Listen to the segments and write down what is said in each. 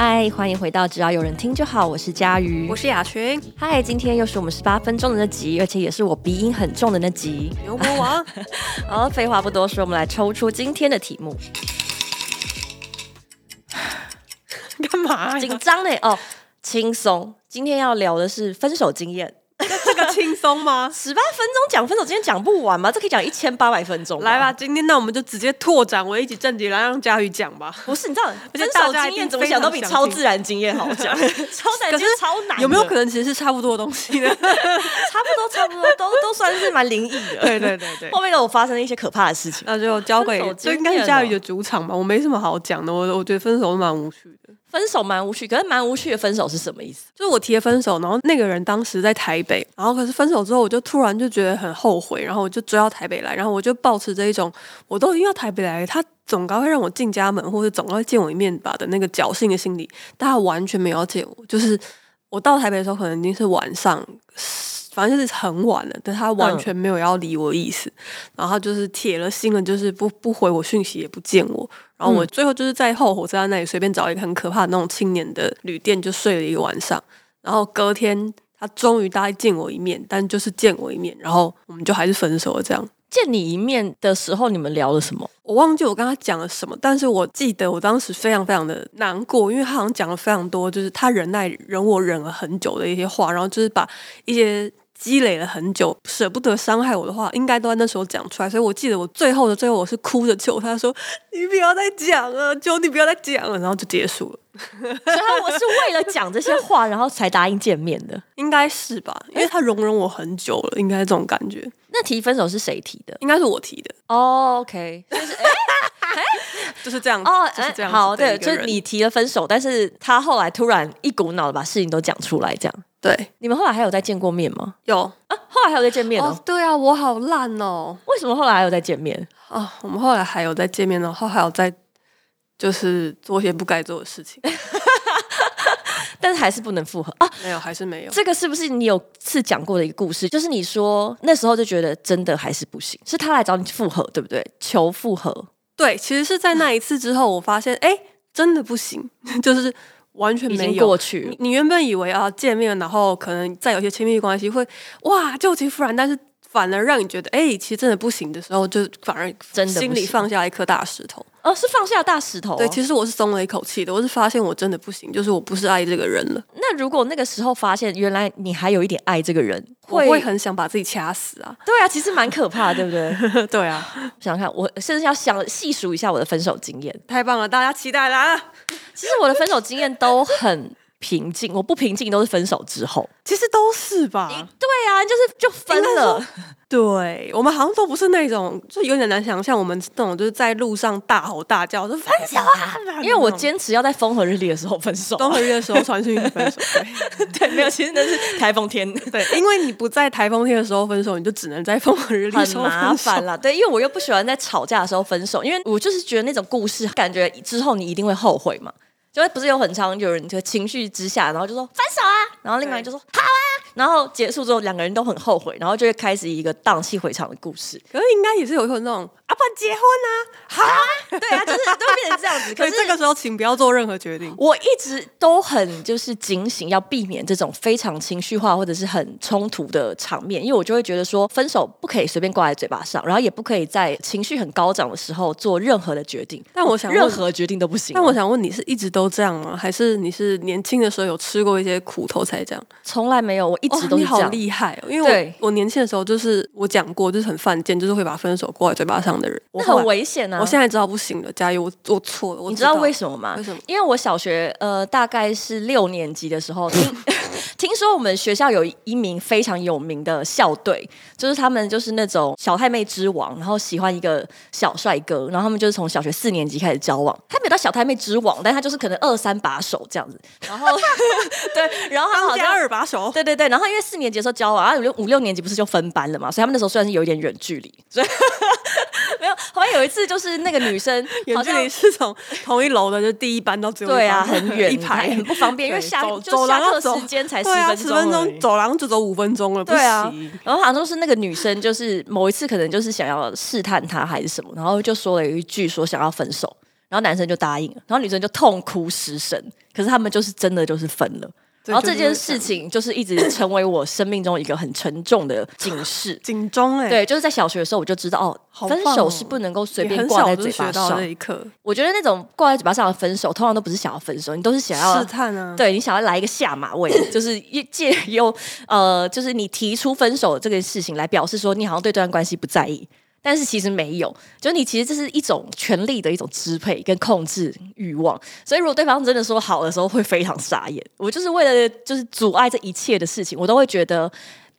嗨，欢迎回到只要有人听就好，我是佳瑜，我是雅群。嗨，今天又是我们十八分钟的那集，而且也是我鼻音很重的那集。牛魔王，好，废话不多说，我们来抽出今天的题目。干嘛？紧张呢？哦，轻松。今天要聊的是分手经验。这个轻松吗？十八分钟讲分手，今天讲不完吗？这可以讲一千八百分钟。来吧，今天那我们就直接拓展为一集正题来让佳宇讲吧。不是，你知道 分手经验怎么讲都比超自然经验好讲。超难，可是超难。有没有可能其实是差不多的东西呢？差不多，差不多，都都算是蛮灵异的。对对对对。后面的，我发生了一些可怕的事情，那就交给这应该是佳宇的主场吧。我没什么好讲的，我我觉得分手是蛮无趣的。分手蛮无趣，可是蛮无趣的分手是什么意思？就是我提了分手，然后那个人当时在台北，然后可是分手之后，我就突然就觉得很后悔，然后我就追到台北来，然后我就抱持着一种我都已经要台北来，他总该会让我进家门，或者总该会见我一面吧的那个侥幸的心理，但他完全没有要见我。就是我到台北的时候，可能已经是晚上。反正就是很晚了，但他完全没有要理我的意思，嗯、然后他就是铁了心了，就是不不回我讯息，也不见我。然后我最后就是在后火车站那里随便找一个很可怕的那种青年的旅店，就睡了一个晚上。然后隔天他终于答应见我一面，但就是见我一面，然后我们就还是分手了。这样见你一面的时候，你们聊了什么？我忘记我跟他讲了什么，但是我记得我当时非常非常的难过，因为他好像讲了非常多，就是他忍耐忍我忍了很久的一些话，然后就是把一些。积累了很久，舍不得伤害我的话，应该都在那时候讲出来。所以我记得我最后的最后，我是哭着求他说：“你不要再讲了，求你不要再讲了。”然后就结束了。所以我是为了讲这些话，然后才答应见面的，应该是吧？因为他容忍我很久了，应该是这种感觉。那提分手是谁提的？应该是我提的。哦、oh，OK，就是哎哎，就是这样哦，oh, 就是这样。好，对，就是你提了分手，但是他后来突然一股脑的把事情都讲出来，这样。对，你们后来还有再见过面吗？有啊，后来还有再见面哦。对啊，我好烂哦。为什么后来还有再见面啊？我们后来还有再见面，然后还有再就是做些不该做的事情，但是还是不能复合啊？没有，还是没有。这个是不是你有次讲过的一个故事？就是你说那时候就觉得真的还是不行，是他来找你复合，对不对？求复合。对，其实是在那一次之后，我发现哎，真的不行，就是。完全没有过去你。你原本以为啊见面，然后可能再有些亲密关系会哇旧情复燃，但是反而让你觉得哎、欸，其实真的不行的时候，就反而真的心里放下一颗大石头。哦，是放下大石头、哦。对，其实我是松了一口气的。我是发现我真的不行，就是我不是爱这个人了。那如果那个时候发现原来你还有一点爱这个人，会不会很想把自己掐死啊。对啊，其实蛮可怕的，对不对？对啊，想想看，我甚至要想细数一下我的分手经验。太棒了，大家期待来了。其实我的分手经验都很。平静，我不平静都是分手之后，其实都是吧？对啊，就是就分了。对，我们好像都不是那种，就有点难想象我们那种就是在路上大吼大叫说分手啊！因为我坚持要在风和日丽的时候分手，风和日丽的时候传讯息分手。对，对，没有，其实那是台风天。对，因为你不在台风天的时候分手，你就只能在风和日丽的时候分手。很麻烦啦。对，因为我又不喜欢在吵架的时候分手，因为我就是觉得那种故事感觉之后你一定会后悔嘛。因为不是有很长有人就情绪之下，然后就说分手啊，然后另外人就说好啊，然后结束之后两个人都很后悔，然后就会开始一个荡气回肠的故事。可是应该也是有一种那种。啊，不结婚啊？好啊，对啊，就是都变成这样子。可是这个时候，请不要做任何决定。我一直都很就是警醒，要避免这种非常情绪化或者是很冲突的场面，因为我就会觉得说，分手不可以随便挂在嘴巴上，然后也不可以在情绪很高涨的时候做任何的决定。但我想，任何决定都不行。但我想问，你是一直都这样吗？还是你是年轻的时候有吃过一些苦头才这样？从来没有，我一直都是这样。哦，你好厉害哦！因为我我年轻的时候就是我讲过，就是很犯贱，就是会把分手挂在嘴巴上的人。那很危险啊！我现在知道不行了，加油！我我错了，我你知道为什么吗？为什么？因为我小学呃大概是六年级的时候，说我们学校有一名非常有名的校队，就是他们就是那种小太妹之王，然后喜欢一个小帅哥，然后他们就是从小学四年级开始交往。他没有到小太妹之王，但他就是可能二三把手这样子。然后 对，然后他好像二把手，对对对。然后因为四年级的时候交往，然后五六五六年级不是就分班了嘛，所以他们那时候虽然是有一点远距离，所以。没有，好像有一次就是那个女生，好像你是从同一楼的，就第一班到最后一班，对啊，很远一排，很不方便，因为下走就下课时间才十十分钟走廊就走五分钟了，对啊。然后好像是那个女生，就是某一次可能就是想要试探他还是什么，然后就说了一句说想要分手，然后男生就答应了，然后女生就痛哭失声。可是他们就是真的就是分了。然后这件事情就是一直成为我生命中一个很沉重的警示、警钟。哎，对，就是在小学的时候我就知道哦，分手是不能够随便挂在嘴巴上。那一刻，我觉得那种挂在嘴巴上的分手，通常都不是想要分手，你都是想要试探啊。对，你想要来一个下马威，就是借由呃，就是你提出分手这个事情来表示说你好像对这段关系不在意。但是其实没有，就你其实这是一种权力的一种支配跟控制欲望，所以如果对方真的说好的时候，会非常傻眼。我就是为了就是阻碍这一切的事情，我都会觉得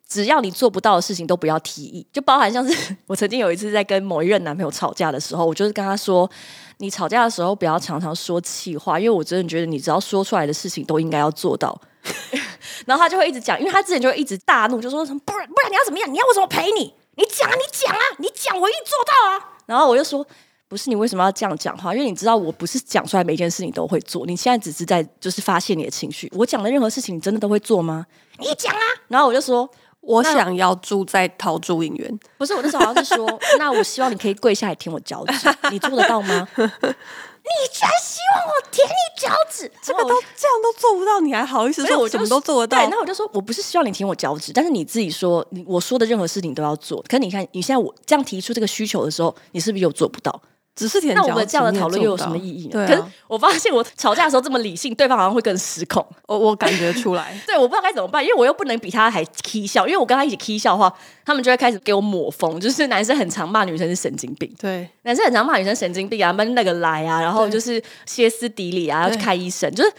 只要你做不到的事情都不要提议，就包含像是 我曾经有一次在跟某一任男朋友吵架的时候，我就是跟他说，你吵架的时候不要常常说气话，因为我真的觉得你只要说出来的事情都应该要做到。然后他就会一直讲，因为他之前就会一直大怒，就说什么不然不然你要怎么样？你要我怎么陪你？你讲啊，你讲啊，你讲，我一定做到啊。然后我就说，不是你为什么要这样讲话？因为你知道我不是讲出来每件事你都会做，你现在只是在就是发泄你的情绪。我讲的任何事情你真的都会做吗？你讲啊。然后我就说，我想要住在桃竹影院。不是，我那时候好像是说，那我希望你可以跪下来舔我脚趾，你做得到吗？你居然希望我舔你脚趾？这个都这样都做不到，你还好意思说我什么都做得到？对，那我就说我不是希望你舔我脚趾，但是你自己说，你我说的任何事情都要做。可是你看，你现在我这样提出这个需求的时候，你是不是又做不到？只是舔，那我们这样的讨论又有什么意义呢？对啊，可是我发现我吵架的时候这么理性，对方好像会更失控。我我感觉出来，对，我不知道该怎么办，因为我又不能比他还 k 笑，因为我跟他一起 k 笑的话，他们就会开始给我抹风，就是男生很常骂女生是神经病，对，男生很常骂女生神经病啊，闷那个来啊，然后就是歇斯底里啊，要去看医生，就是。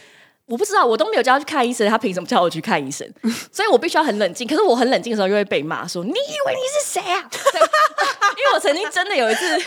我不知道，我都没有叫他去看医生，他凭什么叫我去看医生？所以我必须要很冷静。可是我很冷静的时候，又会被骂说：“你以为你是谁啊？” 因为我曾经真的有一次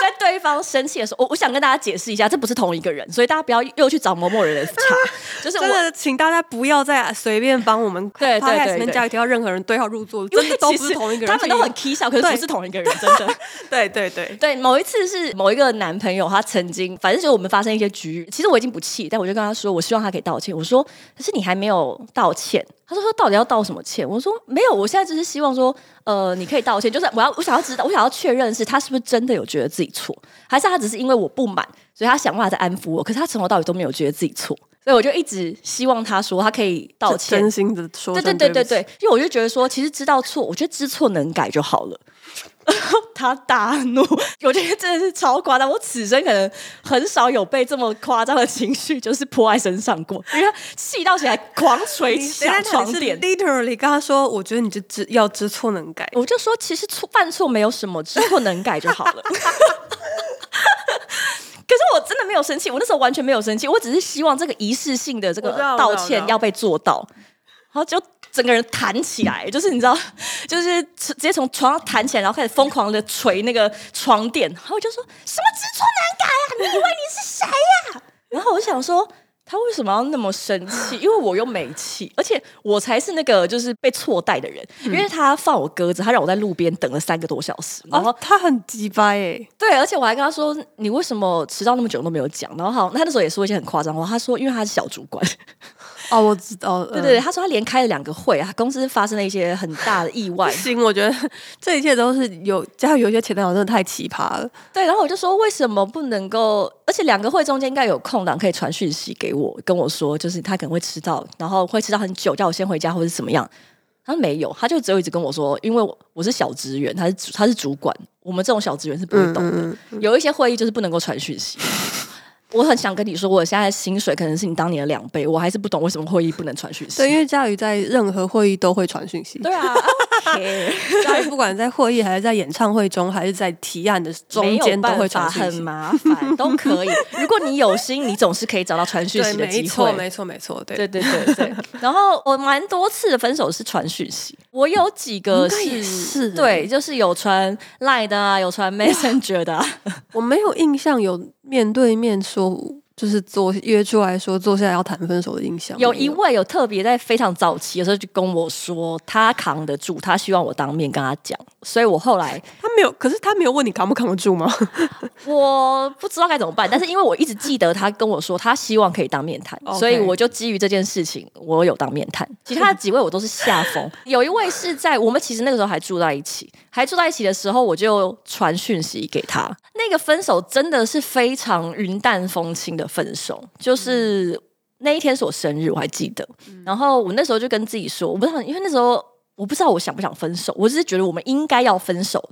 在对方生气的时候，我我想跟大家解释一下，这不是同一个人，所以大家不要又去找某某人查。就是我真的，请大家不要再随便帮我们对对对跟家里提到任何人对号入座，真的都不是同一个人。他们都很 k 笑，可是不是同一个人，真的。对对对对，某一次是某一个男朋友，他曾经反正就是我们发生一些局，其实我已经不气，但我就跟他说，我希望他可以道歉。我说。可是你还没有道歉，他说说到底要道什么歉？我说没有，我现在只是希望说，呃，你可以道歉，就是我要我想要知道，我想要确认是他是不是真的有觉得自己错，还是他只是因为我不满，所以他想办法在安抚我。可是他从头到尾都没有觉得自己错，所以我就一直希望他说他可以道歉，真心的说，对对对对对，因为我就觉得说，其实知道错，我觉得知错能改就好了。他大怒，我觉得真的是超夸张。我此生可能很少有被这么夸张的情绪就是泼在身上过，因为他气到起来狂捶墙床垫。Literally 跟他说，我觉得你就知要知错能改。我就说，其实错犯错没有什么，知错能改就好了。可是我真的没有生气，我那时候完全没有生气，我只是希望这个仪式性的这个道歉要被做到，然后就。整个人弹起来，就是你知道，就是直接从床上弹起来，然后开始疯狂的捶那个床垫，然后我就说什么知错难改啊？你以为你是谁呀、啊？然后我就想说，他为什么要那么生气？因为我又没气，而且我才是那个就是被错待的人，因为他放我鸽子，他让我在路边等了三个多小时，然后、哦、他很鸡掰哎，对，而且我还跟他说，你为什么迟到那么久都没有讲？然后好，他那时候也说一些很夸张话，他说因为他是小主管。哦，我知道，对对对，他说他连开了两个会啊，公司发生了一些很大的意外。行，我觉得这一切都是有，加上有一些前男友真的太奇葩了。对，然后我就说为什么不能够？而且两个会中间应该有空档可以传讯息给我，跟我说就是他可能会迟到，然后会迟到很久，叫我先回家或者怎么样。他没有，他就只有一直跟我说，因为我是小职员，他是他是主管，我们这种小职员是不会懂的。嗯嗯嗯，有一些会议就是不能够传讯息。我很想跟你说，我现在薪水可能是你当年的两倍，我还是不懂为什么会议不能传讯息。对，因为佳宇在任何会议都会传讯息。对啊，家瑜不管在会议还是在演唱会中，还是在提案的中间都会传讯息，很麻烦，都可以。如果你有心，你总是可以找到传讯息的机会。没错，没错，没错。对，对，对，对，对。然后我蛮多次的分手是传讯息，我有几个是，是对，就是有传 Line 的啊，有传 Messenger 的啊。我没有印象有面对面说，就是坐约出来说坐下来要谈分手的印象。有一位有特别在非常早期的时候就跟我说，他扛得住，他希望我当面跟他讲。所以我后来他没有，可是他没有问你扛不扛得住吗？我不知道该怎么办，但是因为我一直记得他跟我说他希望可以当面谈.所以我就基于这件事情，我有当面谈。其他的几位我都是下风，有一位是在我们其实那个时候还住在一起，还住在一起的时候，我就传讯息给他。那个分手真的是非常云淡风轻的分手，就是那一天是我生日，我还记得。然后我那时候就跟自己说，我不知道，因为那时候。我不知道我想不想分手，我只是觉得我们应该要分手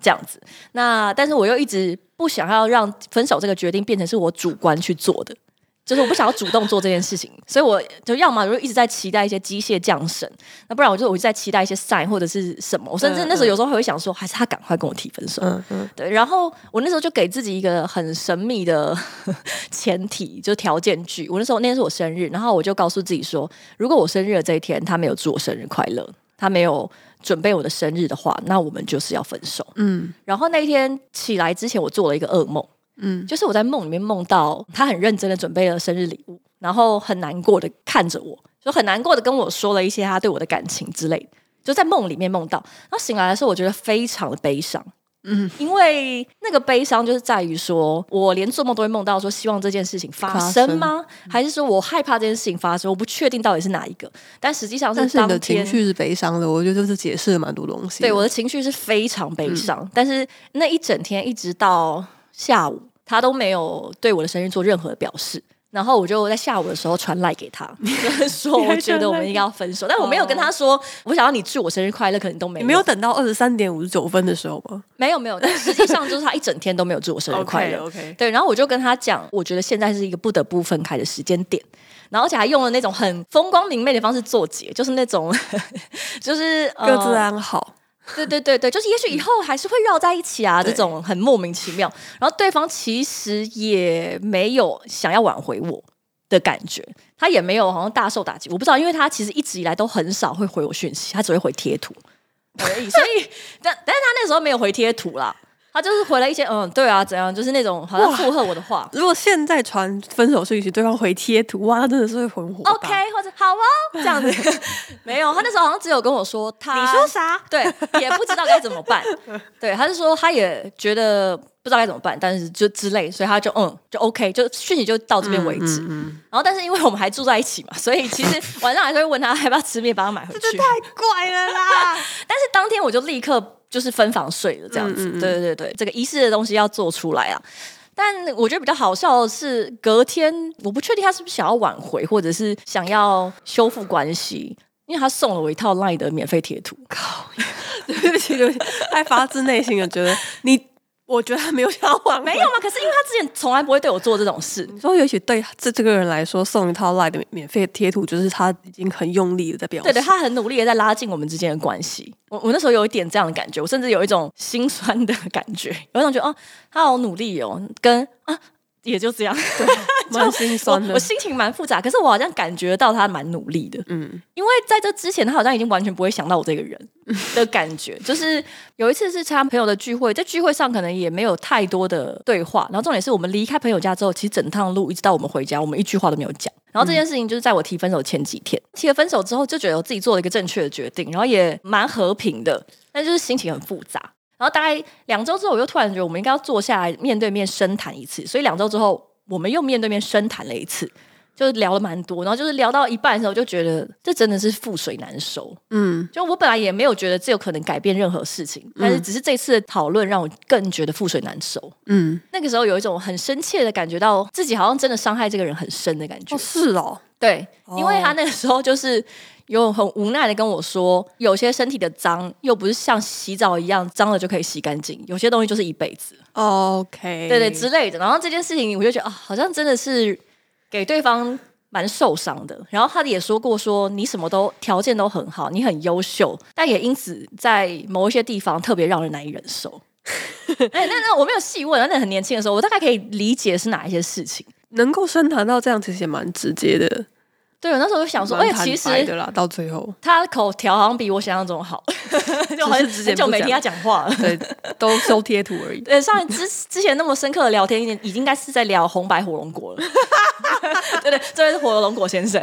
这样子。那但是我又一直不想要让分手这个决定变成是我主观去做的，就是我不想要主动做这件事情，所以我就要么就一直在期待一些机械降神，那不然我就我就在期待一些 sign 或者是什么。我甚至那时候有时候还会想说，还是他赶快跟我提分手。嗯嗯。对，然后我那时候就给自己一个很神秘的 前提，就是条件句。我那时候那天是我生日，然后我就告诉自己说，如果我生日的这一天他没有祝我生日快乐。他没有准备我的生日的话，那我们就是要分手。嗯，然后那一天起来之前，我做了一个噩梦。嗯，就是我在梦里面梦到他很认真的准备了生日礼物，然后很难过的看着我，就很难过的跟我说了一些他对我的感情之类的，就在梦里面梦到。然后醒来的时候，我觉得非常的悲伤。嗯，因为那个悲伤就是在于说，我连做梦都会梦到说，希望这件事情发生吗？还是说我害怕这件事情发生？我不确定到底是哪一个。但实际上是当天，但是你的情绪是悲伤的，我觉得就是解释了蛮多东西。对，我的情绪是非常悲伤，嗯，但是那一整天一直到下午，他都没有对我的生日做任何的表示。然后我就在下午的时候传赖给他，就是说我觉得我们应该要分手，但我没有跟他说我想要你祝我生日快乐，可能都没有。你没有等到二十三点五十九分的时候吗？没有没有，但实际上就是他一整天都没有祝我生日快乐。OK，, okay. 对，然后我就跟他讲，我觉得现在是一个不得不分开的时间点，然后而且还用了那种很风光明媚的方式作结，就是那种 就是、呃、各自安好。对对对对，就是也许以后还是会绕在一起啊，这种很莫名其妙。然后对方其实也没有想要挽回我的感觉，他也没有好像大受打击，我不知道，因为他其实一直以来都很少会回我讯息，他只会回贴图而已。所以，但但是他那时候没有回贴图啦。他就是回了一些嗯，对啊，怎样，就是那种好像附和我的话。如果现在传分手讯息，对方回贴图，哇，他真的是会很火。OK，或者好哦，这样子 没有。他那时候好像只有跟我说他，你说啥？对，也不知道该怎么办。对，他是说他也觉得不知道该怎么办，但是就之类，所以他就嗯，就 OK，就讯息就到这边为止。嗯，嗯，嗯。然后，但是因为我们还住在一起嘛，所以其实晚上还是会问他要不要吃面，把他买回去。这太怪了啦！但是当天我就立刻。就是分房睡了这样子，嗯嗯嗯对对对，这个仪式的东西要做出来啊。但我觉得比较好笑的是，隔天我不确定他是不是想要挽回，或者是想要修复关系，因为他送了我一套 LINE 的免费贴图。靠，对不起对不起，太发自内心的觉得你。我觉得他没有想要挽回，没有吗？可是因为他之前从来不会对我做这种事。你说，尤其对这这个人来说，送一套 LINE 的免费贴图，就是他已经很用力的在表示。对对，他很努力的在拉近我们之间的关系。我我那时候有一点这样的感觉，我甚至有一种心酸的感觉，有一种觉得哦，他好努力哦，跟啊。也就这样，对，蛮心酸的。我，我心情蛮复杂，可是我好像感觉到他蛮努力的，嗯，因为在这之前，他好像已经完全不会想到我这个人的感觉。就是有一次是参加朋友的聚会，在聚会上可能也没有太多的对话，然后重点是我们离开朋友家之后，其实整趟路一直到我们回家，我们一句话都没有讲。然后这件事情就是在我提分手前几天，提了分手之后，就觉得我自己做了一个正确的决定，然后也蛮和平的，但就是心情很复杂。然后大概两周之后，我又突然觉得我们应该要坐下来面对面深谈一次。所以两周之后，我们又面对面深谈了一次，就聊了蛮多。然后就是聊到一半的时候，我就觉得这真的是覆水难收。嗯，就我本来也没有觉得这有可能改变任何事情，但是只是这次的讨论让我更觉得覆水难收。嗯，那个时候有一种很深切的感觉到自己好像真的伤害这个人很深的感觉。哦，是哦，对，因为他那个时候就是。有很无奈的跟我说，有些身体的脏又不是像洗澡一样脏了就可以洗干净，有些东西就是一辈子。OK，对对之类的。然后这件事情，我就觉得啊，好像真的是给对方蛮受伤的。然后他也说过说，你什么都条件都很好，你很优秀，但也因此在某一些地方特别让人难以忍受。哎，那那我没有细问，那很年轻的时候，我大概可以理解是哪一些事情。能够深谈到这样，其实也蛮直接的。对，我那时候就想说，哎，其实的啦，到最后他口条好像比我想象中好，就很很久没听他讲话了，对，都收贴图而已。对，上之之前那么深刻的聊天，已经已经应该是在聊红白火龙果了。对对，这位是火龙果先生。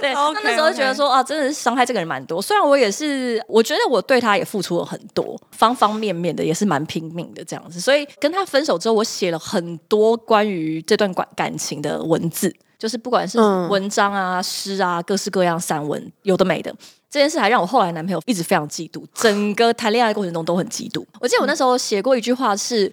对，那那时候就觉得说啊，真的是伤害这个人蛮多。虽然我也是，我觉得我对他也付出了很多，方方面面的也是蛮拼命的这样子。所以跟他分手之后，我写了很多关于这段感感情的文字。就是不管是文章啊、诗、嗯、啊、各式各样散文，有的没的，这件事还让我后来男朋友一直非常嫉妒，整个谈恋爱过程中都很嫉妒。我记得我那时候写过一句话是，是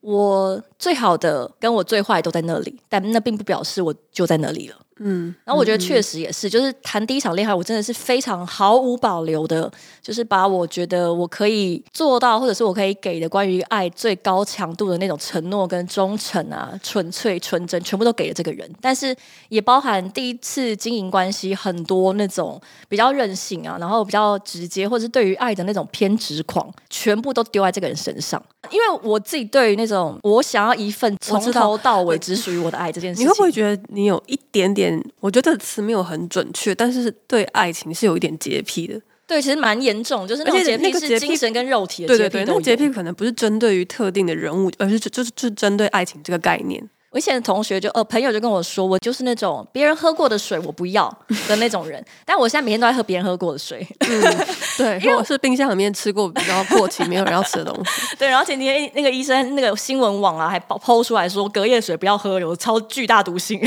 我最好的跟我最坏都在那里，但那并不表示我就在那里了。嗯，然后我觉得确实也是，就是谈第一场恋爱，我真的是非常毫无保留的，就是把我觉得我可以做到，或者是我可以给的关于爱最高强度的那种承诺跟忠诚啊、纯粹纯真，全部都给了这个人。但是也包含第一次经营关系很多那种比较任性啊，然后比较直接，或者是对于爱的那种偏执狂，全部都丢在这个人身上。因为我自己对于那种我想要一份从头到尾只属于我的爱这件事情，你会不会觉得你有一点点？我觉得这个词没有很准确，但是对爱情是有一点洁癖的。对，其实蛮严重，就是那种洁癖是精神跟肉体的洁癖。对对对，那个洁癖可能不是针对于特定的人物，而是就就是就针对爱情这个概念。我以前的同学就呃朋友就跟我说，我就是那种别人喝过的水我不要的那种人，但我现在每天都在喝别人喝过的水。嗯，对，因为我是冰箱里面吃过比较过期没有人要吃的东西。对，然后前几天那个医生那个新闻网啊还 po 出来说隔夜水不要喝，有超巨大毒性。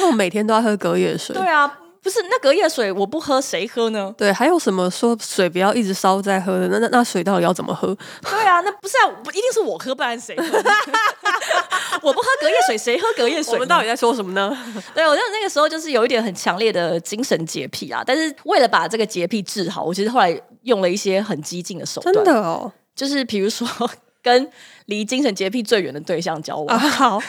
那我每天都要喝隔夜水。对啊。不是那隔夜水我不喝谁喝呢？对，还有什么说水不要一直烧再喝的？那那那水到底要怎么喝？对啊，那不是啊，不一定是我喝，不然谁喝？我不喝隔夜水，谁喝隔夜水？我们到底在说什么呢？对，我觉得那个时候就是有一点很强烈的精神洁癖啊。但是为了把这个洁癖治好，我其实后来用了一些很激进的手段。真的哦，就是比如说跟离精神洁癖最远的对象交往。啊、好，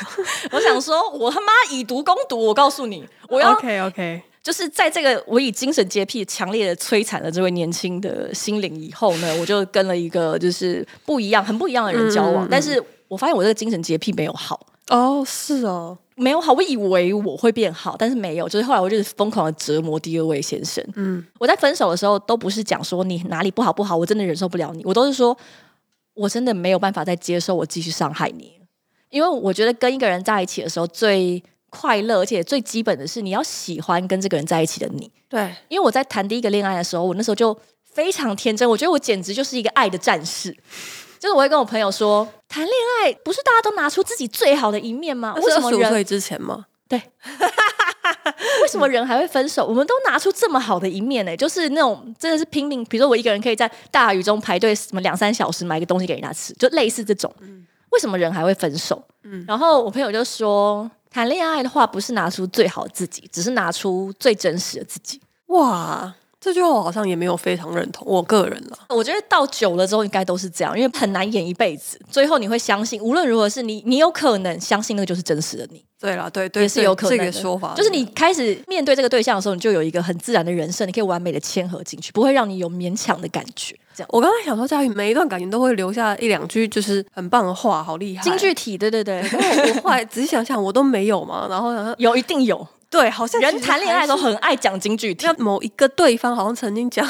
我想说，我他妈以毒攻毒，我告诉你，我要 OK OK。就是在这个我以精神洁癖强烈的摧残了这位年轻的心灵以后呢，我就跟了一个就是不一样、很不一样的人交往。但是我发现我这个精神洁癖没有好哦，是哦，没有好。我以为我会变好，但是没有。就是后来我就是疯狂的折磨第二位先生。嗯，我在分手的时候都不是讲说你哪里不好不好，我真的忍受不了你。我都是说我真的没有办法再接受我继续伤害你，因为我觉得跟一个人在一起的时候最。快乐，而且最基本的是你要喜欢跟这个人在一起的你。对，因为我在谈第一个恋爱的时候，我那时候就非常天真，我觉得我简直就是一个爱的战士。就是我会跟我朋友说，谈恋爱不是大家都拿出自己最好的一面吗？为什么五岁之前吗？对。为什么人还会分手？我们都拿出这么好的一面呢、欸？就是那种真的是拼命，比如说我一个人可以在大雨中排队什么两三小时买个东西给人家吃，就类似这种。嗯、为什么人还会分手？嗯，然后我朋友就说。谈恋爱的话，不是拿出最好自己，只是拿出最真实的自己。哇，这句话我好像也没有非常认同。我个人了，我觉得到久了之后应该都是这样，因为很难演一辈子。最后你会相信，无论如何是你，你有可能相信那个就是真实的你。对了，对对，也是有可能的。这个说法就是你开始面对这个对象的时候，你就有一个很自然的人设，你可以完美的嵌合进去，不会让你有勉强的感觉。这样，我刚才想说，佳宇每一段感情都会留下一两句就是很棒的话，好厉害，金句体，对对对。我后来仔细想想，我都没有嘛，然后然后有，一定有。对，好像人谈恋爱都很爱讲金句那。某一个对方好像曾经讲，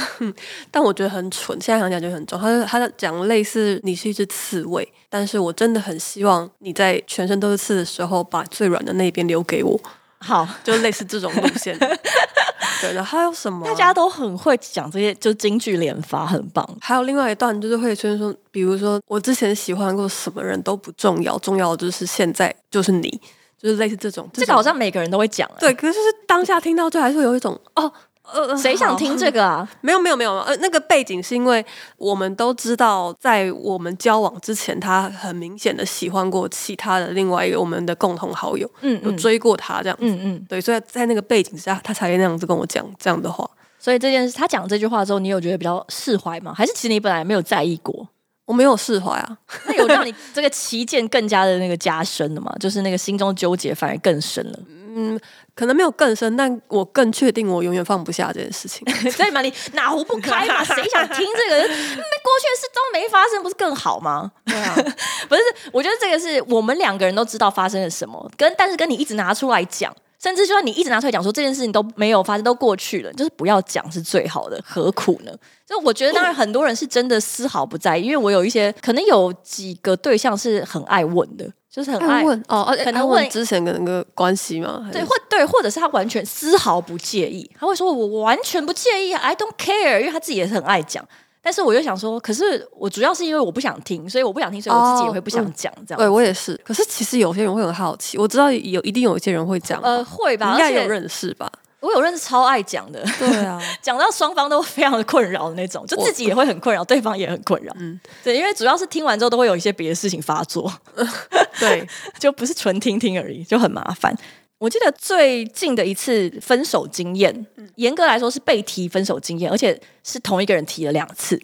但我觉得很蠢。现在想讲就很重。他他讲类似你是一只刺猬，但是我真的很希望你在全身都是刺的时候，把最软的那边留给我。好，就类似这种路线。对，然后还有什么？大家都很会讲这些，就京剧连发，很棒。还有另外一段，就是会出现说，比如说我之前喜欢过什么人都不重要，重要的就是现在就是你。就是类似这种，这个好像每个人都会讲。对，可是就是当下听到就还是会有一种哦，呃，谁想听这个啊？没有没有没有，呃，那个背景是因为我们都知道，在我们交往之前，他很明显的喜欢过其他的另外一个我们的共同好友，嗯，有追过他这样子，嗯嗯，对，所以在那个背景之下，他才会那样子跟我讲这样的话。所以这件事，他讲这句话之后，你有觉得比较释怀吗？还是其实你本来没有在意过？我没有释怀啊，那有让你这个旗舰更加的那个加深了吗？就是那个心中纠结反而更深了。嗯，可能没有更深，但我更确定我永远放不下这件事情。所以嘛，你哪壶不开嘛？谁想听这个？那 过去的事都没发生，不是更好吗？对啊，不是，我觉得这个是我们两个人都知道发生了什么，跟但是跟你一直拿出来讲。甚至就算你一直拿出来讲说这件事情都没有发生，都过去了，就是不要讲是最好的，何苦呢？就我觉得，当然很多人是真的丝毫不在意，因为我有一些可能有几个对象是很爱问的，就是很爱，爱问哦，可能问之前的那个关系吗？对，或对，或者是他完全丝毫不介意，他会说我完全不介意，I don't care，因为他自己也是很爱讲。但是我又想说，可是我主要是因为我不想听，所以我不想听，所以我自己也会不想讲这样。对我也是。可是其实有些人会很好奇，我知道有一定有一些人会讲，呃，会吧，应该有认识吧。我有认识超爱讲的，对啊，讲到双方都非常的困扰的那种，就自己也会很困扰，对方也很困扰。嗯，对，因为主要是听完之后都会有一些别的事情发作，对，就不是纯听听而已，就很麻烦。我记得最近的一次分手经验，严格来说是被提分手经验，而且是同一个人提了两次。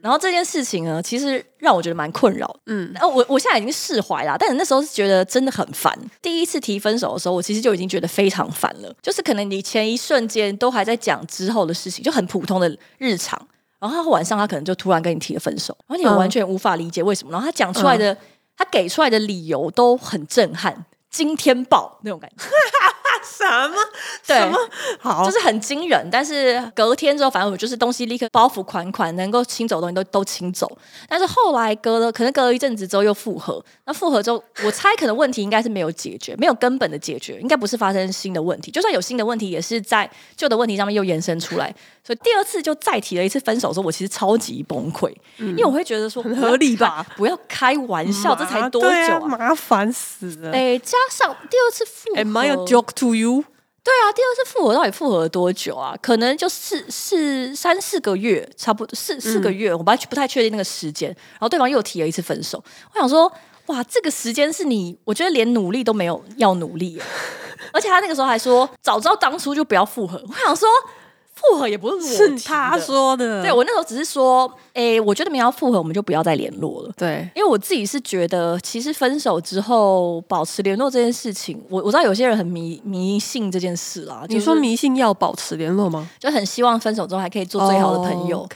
然后这件事情呢，其实让我觉得蛮困扰。嗯，然后我我现在已经释怀了，但是那时候是觉得真的很烦。第一次提分手的时候，我其实就已经觉得非常烦了。就是可能你前一瞬间都还在讲之后的事情，就很普通的日常，然后他晚上他可能就突然跟你提了分手，然后你完全无法理解为什么。然后他讲出来的，嗯、他给出来的理由都很震撼，惊天爆那种感觉。什么？对，什么好，就是很惊人。但是隔天之后，反正我就是东西立刻包袱款款，能够清走的东西都都清走。但是后来隔了，可能隔了一阵子之后又复合。那复合之后，我猜可能问题应该是没有解决，没有根本的解决，应该不是发生新的问题。就算有新的问题，也是在旧的问题上面又延伸出来。所以第二次就再提了一次分手的时候，我其实超级崩溃，嗯、因为我会觉得说 很合理吧，不要开玩笑，这才多久啊，啊麻烦死了。哎，加上第二次复合，Am I a joke to you？对啊，第二次复合到底复合了多久啊？可能就四四三四个月，差不多四四个月，嗯、我不不太确定那个时间。然后对方又提了一次分手，我想说，哇，这个时间是你，我觉得连努力都没有要努力，而且他那个时候还说，早知道当初就不要复合。我想说。复合也不是我，是他说的。对，我那时候只是说，哎、欸，我觉得没有要复合，我们就不要再联络了。对，因为我自己是觉得，其实分手之后保持联络这件事情，我我知道有些人很迷迷信这件事啦。你说迷信要保持联络吗？就很希望分手之后还可以做最好的朋友，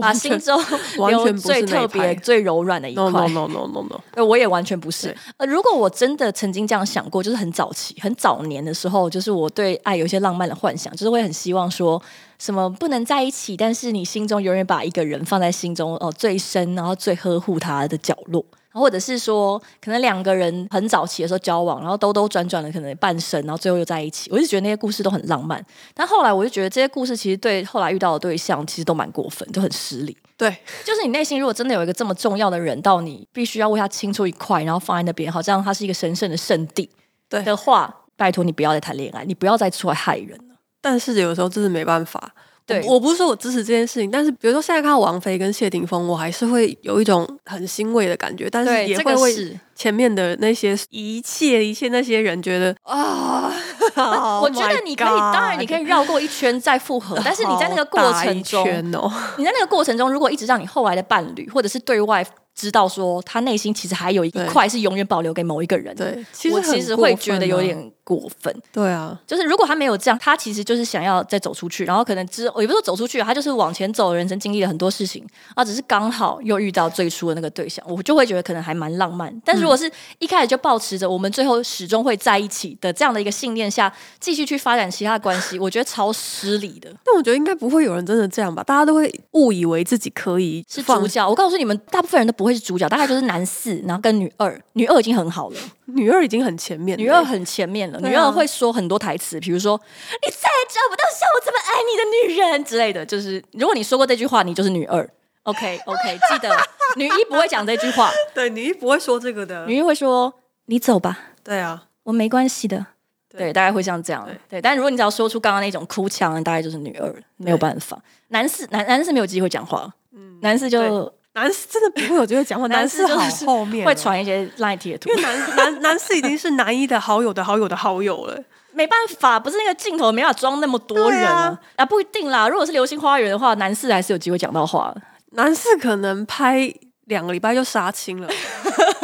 把心中留最特别、最柔软的一块。No no no no no no，我也完全不是。呃，如果我真的曾经这样想过，就是很早期、很早年的时候，就是我对爱有一些浪漫的幻想，就是会很希望说。什么不能在一起，但是你心中永远把一个人放在心中哦最深，然后最呵护他的角落，或者是说，可能两个人很早期的时候交往，然后兜兜转转的可能半生，然后最后又在一起。我就觉得那些故事都很浪漫，但后来我就觉得这些故事其实对后来遇到的对象其实都蛮过分，都很失礼。对，就是你内心如果真的有一个这么重要的人，到你必须要为他清出一块，然后放在那边，好像他是一个神圣的圣地，对的话，拜托你不要再谈恋爱，你不要再出来害人。但是有时候真的没办法。对，我不是说我支持这件事情，但是比如说现在看到王菲跟谢霆锋，我还是会有一种很欣慰的感觉，但是也会为前面的那些一切一切那些人觉得啊，我觉得你可以，当然你可以绕过一圈再复合，但是你在那个过程中，哦、你在那个过程中，如果一直让你后来的伴侣或者是对外。知道说他内心其实还有一块是永远保留给某一个人的，对，其实我其实会觉得有点过分。对啊，就是如果他没有这样，他其实就是想要再走出去，然后可能之也不是说走出去，他就是往前走，人生经历了很多事情啊，只是刚好又遇到最初的那个对象，我就会觉得可能还蛮浪漫。但是如果是一开始就保持着我们最后始终会在一起的这样的一个信念下，继续去发展其他的关系，我觉得超失礼的。但我觉得应该不会有人真的这样吧？大家都会误以为自己可以是主角。我告诉你们，大部分人都不会是主角，大概就是。男四，然后跟女二，女二已经很好了，女二已经很前面了，女二很前面了，啊、女二会说很多台词，比如说“你再也找不到像我这么爱你的女人”之类的。就是如果你说过这句话，你就是女二。OK OK，记得女一不会讲这句话，对，女一不会说这个的，女一会说“你走吧”，对啊，我没关系的，对，对，大概会像这样，对，对。但如果你只要说出刚刚那种哭腔，大概就是女二，没有办法。男士男男士没有机会讲话，嗯，男士就。男士真的不会有机会讲话，男士好后面会传一些 LINE 贴图，因为男男男士已经是男一的好友的好友的好友了，没办法，不是那个镜头没法装那么多人啊，啊，不一定啦。如果是流星花园的话，男士还是有机会讲到话，男士可能拍两个礼拜就杀青了，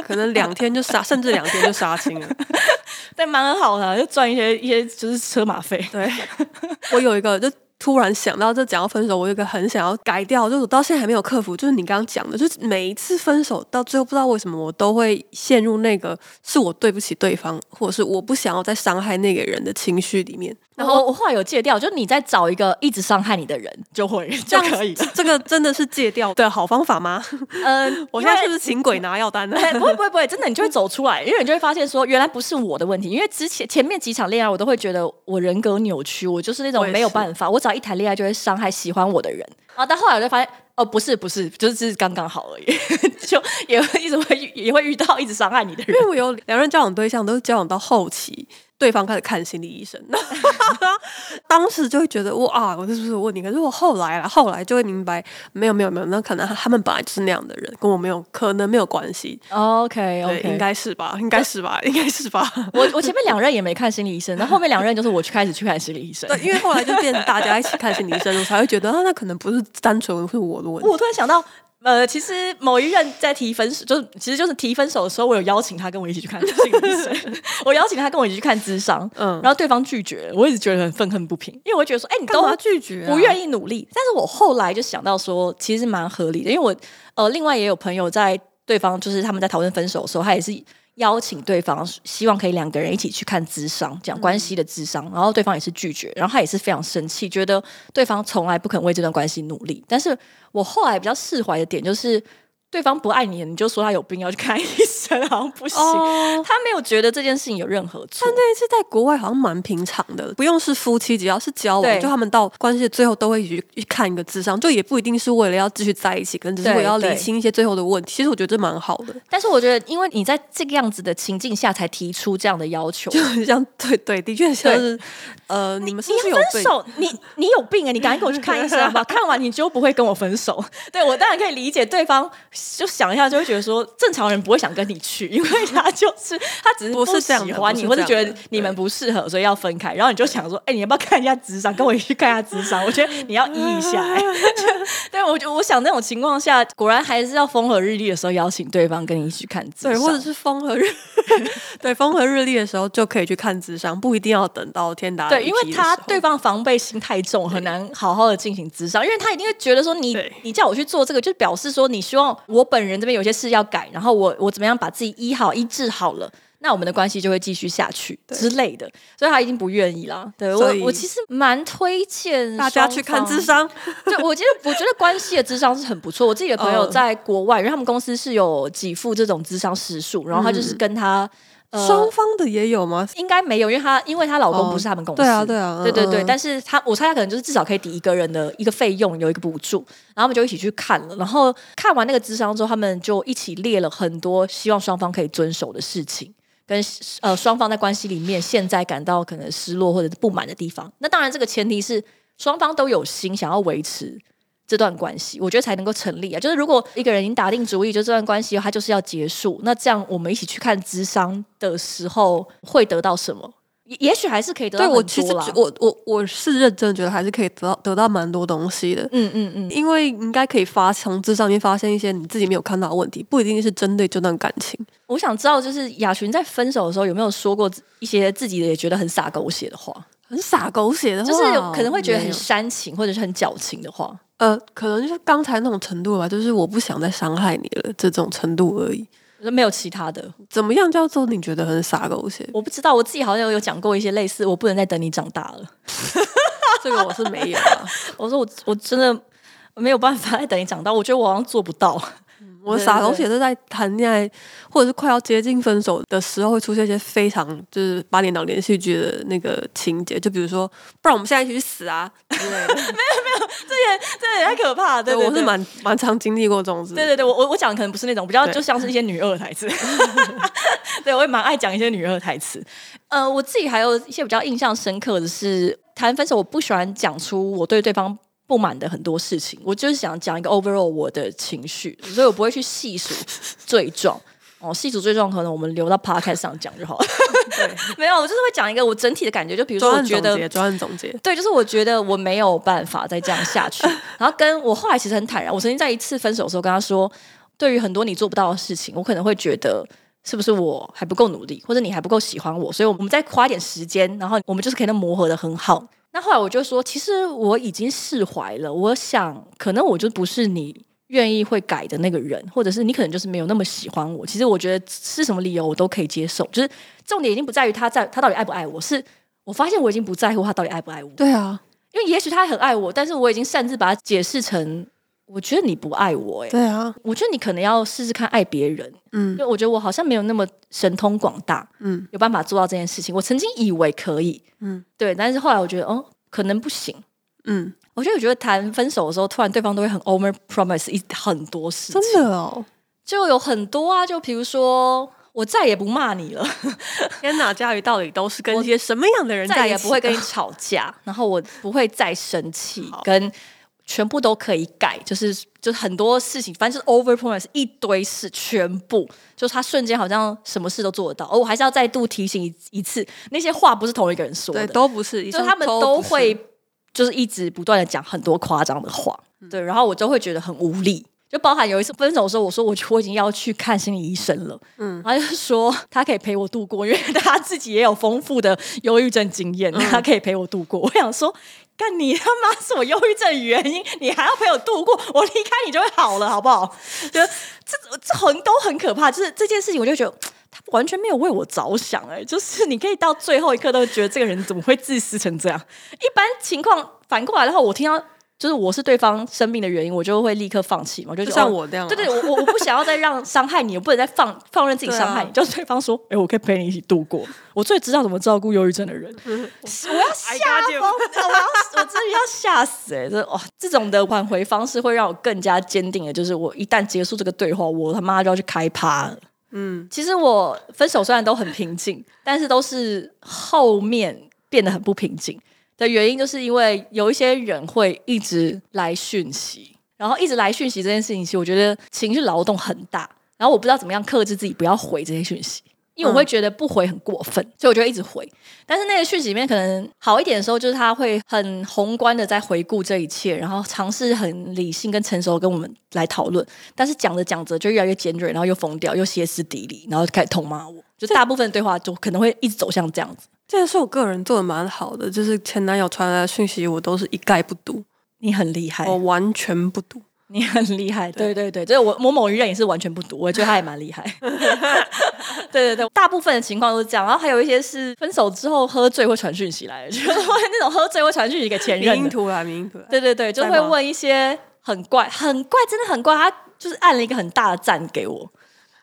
可能两天就杀，甚至两天就杀青了，但蛮好的，就赚一些一些就是车马费。对，我有一个就突然想到，这讲到分手，我有一个很想要改掉，就是我到现在还没有克服，就是你刚刚讲的，就是每一次分手到最后，不知道为什么我都会陷入那个是我对不起对方，或者是我不想要再伤害那个人的情绪里面。然后我后来有戒掉，就是你再找一个一直伤害你的人就会就可以了。这个真的是戒掉的好方法吗？嗯，我现在是不是请鬼拿药单呢？不会不会不会，真的你就会走出来，因为你就会发现说，原来不是我的问题。因为之前前面几场恋爱，我都会觉得我人格扭曲，我就是那种没有办法，我一谈恋爱就会伤害喜欢我的人。然后到后来我就发现，哦，不是不是，就是只是刚刚好而已，就也会一直会也会遇到一直伤害你的人。因为我有两任交往对象，都是交往到后期。对方开始看心理医生，当时就会觉得哇，我这是不是有问题？可是我后来了，后来就会明白，没有没有没有，那可能他们本来就是那样的人，跟我没有可能没有关系。OK OK，应该是吧，应该是吧，应该是吧。我我前面两任也没看心理医生，那后面两任就是我去开始去看心理医生。对，因为后来就变成大家一起看心理医生，我才会觉得啊，那可能不是单纯是我的问题。我突然想到。呃，其实某一任在提分手，就是其实就是提分手的时候，我有邀请他跟我一起去看心理医生。我邀请他跟我一起去看智商，嗯，然后对方拒绝，我一直觉得很愤恨不平，因为我觉得说，哎，你都拒绝，不愿意努力。但是我后来就想到说，其实蛮合理的，因为我呃，另外也有朋友在对方就是他们在讨论分手的时候，他也是。邀请对方，希望可以两个人一起去看智商，讲关系的智商，然后对方也是拒绝，然后他也是非常生气，觉得对方从来不肯为这段关系努力。但是我后来比较释怀的点就是。对方不爱你，你就说他有病要去看医生，好像不行。Oh, 他没有觉得这件事情有任何错。但这一次在国外好像蛮平常的，不用是夫妻，只要是交往，就他们到关系的最后都会去看一个智商，就也不一定是为了要继续在一起，可能只是为了要理清一些最后的问题。其实我觉得这蛮好的。但是我觉得，因为你在这个样子的情境下才提出这样的要求，就很像对对，的确像是呃，你们是有分手？你你有病啊！你赶紧给我去看医生吧，看完你就不会跟我分手。对，我当然可以理解对方。就想一下，就会觉得说，正常人不会想跟你去，因为他 就是他只是不是喜欢你，或者觉得你们不适合，所以要分开。然后你就想说，哎、欸，你要不要看一下智商？跟我一起去看一下智商。我觉得你要依 一下、欸。对，我就我想那种情况下，果然还是要风和日丽的时候邀请对方跟你一起看智商，对，或者是风和日，对，风和日丽的时候就可以去看智商，不一定要等到天打雷。对，因为他对方防备心太重，很难好好的进行智商，因为他一定会觉得说，你你叫我去做这个，就表示说你希望。我本人这边有些事要改，然后我我怎么样把自己医好医治好了，那我们的关系就会继续下去之类的，所以他已经不愿意了。对，我我其实蛮推荐大家去看智商，对我觉得我觉得关系的智商是很不错。我自己的朋友在国外，因为他们公司是有给付这种智商时数，然后他就是跟他。双方的也有吗？应该没有，因为她因为她老公不是他们公司。对啊，对啊，对对对。但是她我猜她可能就是至少可以抵一个人的一个费用，有一个补助。然后他们就一起去看了，然后看完那个咨商之后，他们就一起列了很多希望双方可以遵守的事情，跟呃 双方在关系里面现在感到可能失落或者是不满的地方。那当然，这个前提是双方都有心想要维持。这段关系，我觉得才能够成立啊！就是如果一个人已经打定主意，就这段关系他就是要结束，那这样我们一起去看智商的时候，会得到什么？也也许还是可以得到。对，我其实我我我是认真觉得还是可以得到得到蛮多东西的。嗯嗯嗯，因为应该可以发从咨商里面发现一些你自己没有看到的问题，不一定是针对这段感情。我想知道，就是雅群在分手的时候有没有说过一些自己的也觉得很傻狗血的话？很傻狗血的话，就是可能会觉得很煽情或者是很矫情的话。呃，可能就是刚才那种程度吧，就是我不想再伤害你了这种程度而已，没有其他的。怎么样叫做你觉得很傻狗血？我不知道，我自己好像有讲过一些类似，我不能再等你长大了。这个我是没有啊。我说我我真的没有办法再等你长大，我觉得我好像做不到。我傻狗血是在谈恋爱，或者是快要接近分手的时候，会出现一些非常就是八点档连续剧的那个情节，就比如说，不然我们现在一起去死啊之类的。没有没 有，这也这也太可怕了。对，我是蛮蛮常经历过这种事。对对对，我我我讲的可能不是那种，比较就像是一些女二台词。对，我也蛮爱讲一些女二台词。呃，我自己还有一些比较印象深刻的是，谈分手，我不喜欢讲出我对对方。不满的很多事情，我就是想讲一个 overall 我的情绪，所以我不会去细数罪状。哦，细数罪状可能我们留到 podcast 上讲就好了。对，没有，我就是会讲一个我整体的感觉，就比如说我觉得专案总结，对，就是我觉得我没有办法再这样下去。然后跟我后来其实很坦然，我曾经在一次分手的时候跟他说，对于很多你做不到的事情，我可能会觉得是不是我还不够努力，或者你还不够喜欢我，所以我们再花一点时间，然后我们就是可以能磨合的很好。那后来我就说，其实我已经释怀了。我想，可能我就不是你愿意会改的那个人，或者是你可能就是没有那么喜欢我。其实我觉得是什么理由我都可以接受，就是重点已经不在于他在他到底爱不爱我，是我发现我已经不在乎他到底爱不爱我。对啊，因为也许他很爱我，但是我已经擅自把它解释成。我觉得你不爱我，欸，哎，对啊，我觉得你可能要试试看爱别人，嗯，因为我觉得我好像没有那么神通广大，嗯，有办法做到这件事情。我曾经以为可以，嗯，对，但是后来我觉得，哦，可能不行，嗯，我觉得我觉得谈分手的时候，突然对方都会很 over promise 一很多事情，真的哦，就有很多啊，就比如说，我再也不骂你了，天哪，家瑜到底都是跟一些什么样的人在一起？再也不会跟你吵架，然后我不会再生气，跟。全部都可以改，就是就是很多事情，反正就是 over promise 一堆事，全部就是他瞬间好像什么事都做得到。而我还是要再度提醒一一次，那些话不是同一个人说的，对，都不是，就他们都会就是一直不断的讲很多夸张的话，对，然后我就会觉得很无力。就包含有一次分手的时候，我说我我已经要去看心理医生了，嗯，他就说他可以陪我度过，因为他自己也有丰富的忧郁症经验，他可以陪我度过。我想说。干你他妈是我忧郁症原因，你还要陪我度过？我离开你就会好了，好不好？觉得这这很都很可怕，就是这件事情，我就觉得 他完全没有为我着想，欸，哎，就是你可以到最后一刻都觉得这个人怎么会自私成这样？一般情况反过来的话，我听到。就是我是对方生病的原因，我就会立刻放弃嘛，我就，就像我这样，对对，我我我不想要再让伤害你，我不能再放放任自己伤害你。啊、就是对方说，哎、欸，我可以陪你一起度过。我最知道怎么照顾忧郁症的人，我要吓疯，我要我真的要吓死哎、欸！这哇，这种的挽回方式会让我更加坚定的，就是我一旦结束这个对话，我他妈就要去开趴了。嗯，其实我分手虽然都很平静，但是都是后面变得很不平静。的原因就是因为有一些人会一直来讯息，然后一直来讯息这件事情，其实我觉得情绪劳动很大。然后我不知道怎么样克制自己不要回这些讯息，因为我会觉得不回很过分，所以我就一直回。但是那个讯息里面可能好一点的时候，就是他会很宏观的在回顾这一切，然后尝试很理性跟成熟跟我们来讨论。但是讲着讲着就越来越尖锐，然后又疯掉，又歇斯底里，然后就开始痛骂我。就大部分对话就可能会一直走向这样子。这件事我个人做的蛮好的，就是前男友传来的讯息，我都是一概不读。你很厉害，我完全不读。你很厉害，对对对，就是我某某一任也是完全不读，我觉得他也蛮厉害。对对对，大部分的情况都是这样，然后还有一些是分手之后喝醉会传讯息来的，就是 会那种喝醉会传讯息给前任。迷途啊，迷途。对对对，就会问一些很怪、很怪，真的很怪。他就是按了一个很大的赞给我。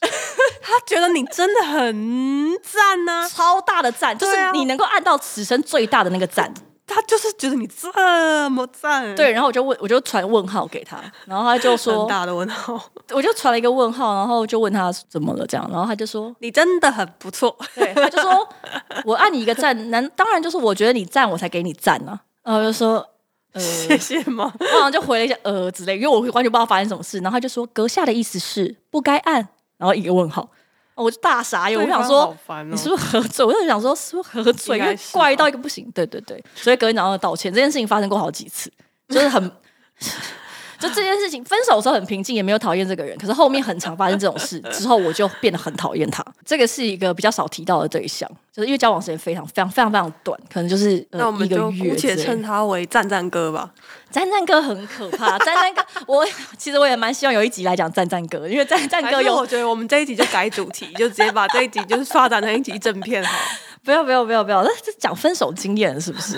他觉得你真的很赞呢、啊，超大的赞，就是你能够按到此生最大的那个赞。他就是觉得你这么赞，对。然后我就问，我就传问号给他，然后他就说很大的问号，我就传了一个问号，然后就问他怎么了这样，然后他就说你真的很不错，对，他就说我按你一个赞，难当然就是我觉得你赞我才给你赞啊，然后就说呃谢谢吗？然后就回了一下呃之类，因为我完全不知道发生什么事，然后他就说阁下的意思是不该按。然后一个问号，我就大傻眼。我想说，哦、你是不是喝醉？我就想说，是不是喝醉？因为怪到一个不行。对对对，所以隔天早上道歉。这件事情发生过好几次，就是很。就这件事情，分手的时候很平静，也没有讨厌这个人。可是后面很常发生这种事之后，我就变得很讨厌他。这个是一个比较少提到的对象，就是因为交往时间非常非常非常非常短，可能就是、呃、那我们就姑且称他为赞赞哥吧。赞赞哥很可怕，赞赞哥，我其实我也蛮希望有一集来讲赞赞哥，因为赞赞哥有。我觉得我们这一集就改主题，就直接把这一集就是发展成一集正片哈。不要不要不要不要，那这讲分手经验是不是？